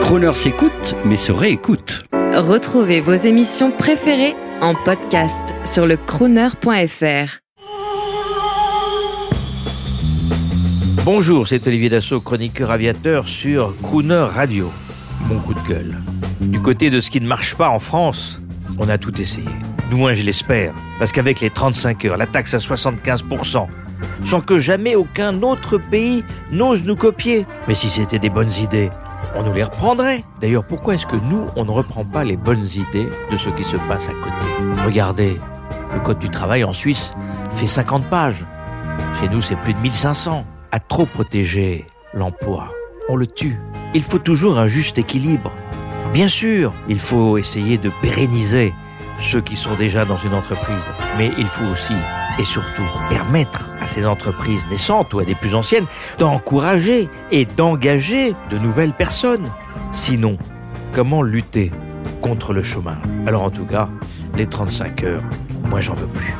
Croner s'écoute, mais se réécoute. Retrouvez vos émissions préférées en podcast sur le crooner.fr. Bonjour, c'est Olivier Dassault, chroniqueur aviateur sur Crooner Radio. Mon coup de gueule. Du côté de ce qui ne marche pas en France, on a tout essayé. Du moins, je l'espère. Parce qu'avec les 35 heures, la taxe à 75%, sans que jamais aucun autre pays n'ose nous copier. Mais si c'était des bonnes idées, on nous les reprendrait. D'ailleurs, pourquoi est-ce que nous, on ne reprend pas les bonnes idées de ce qui se passe à côté? Regardez, le Code du travail en Suisse fait 50 pages. Chez nous, c'est plus de 1500. À trop protéger l'emploi, on le tue. Il faut toujours un juste équilibre. Bien sûr, il faut essayer de pérenniser ceux qui sont déjà dans une entreprise, mais il faut aussi et surtout permettre à ces entreprises naissantes ou à des plus anciennes d'encourager et d'engager de nouvelles personnes. Sinon, comment lutter contre le chômage? Alors en tout cas, les 35 heures, moi j'en veux plus.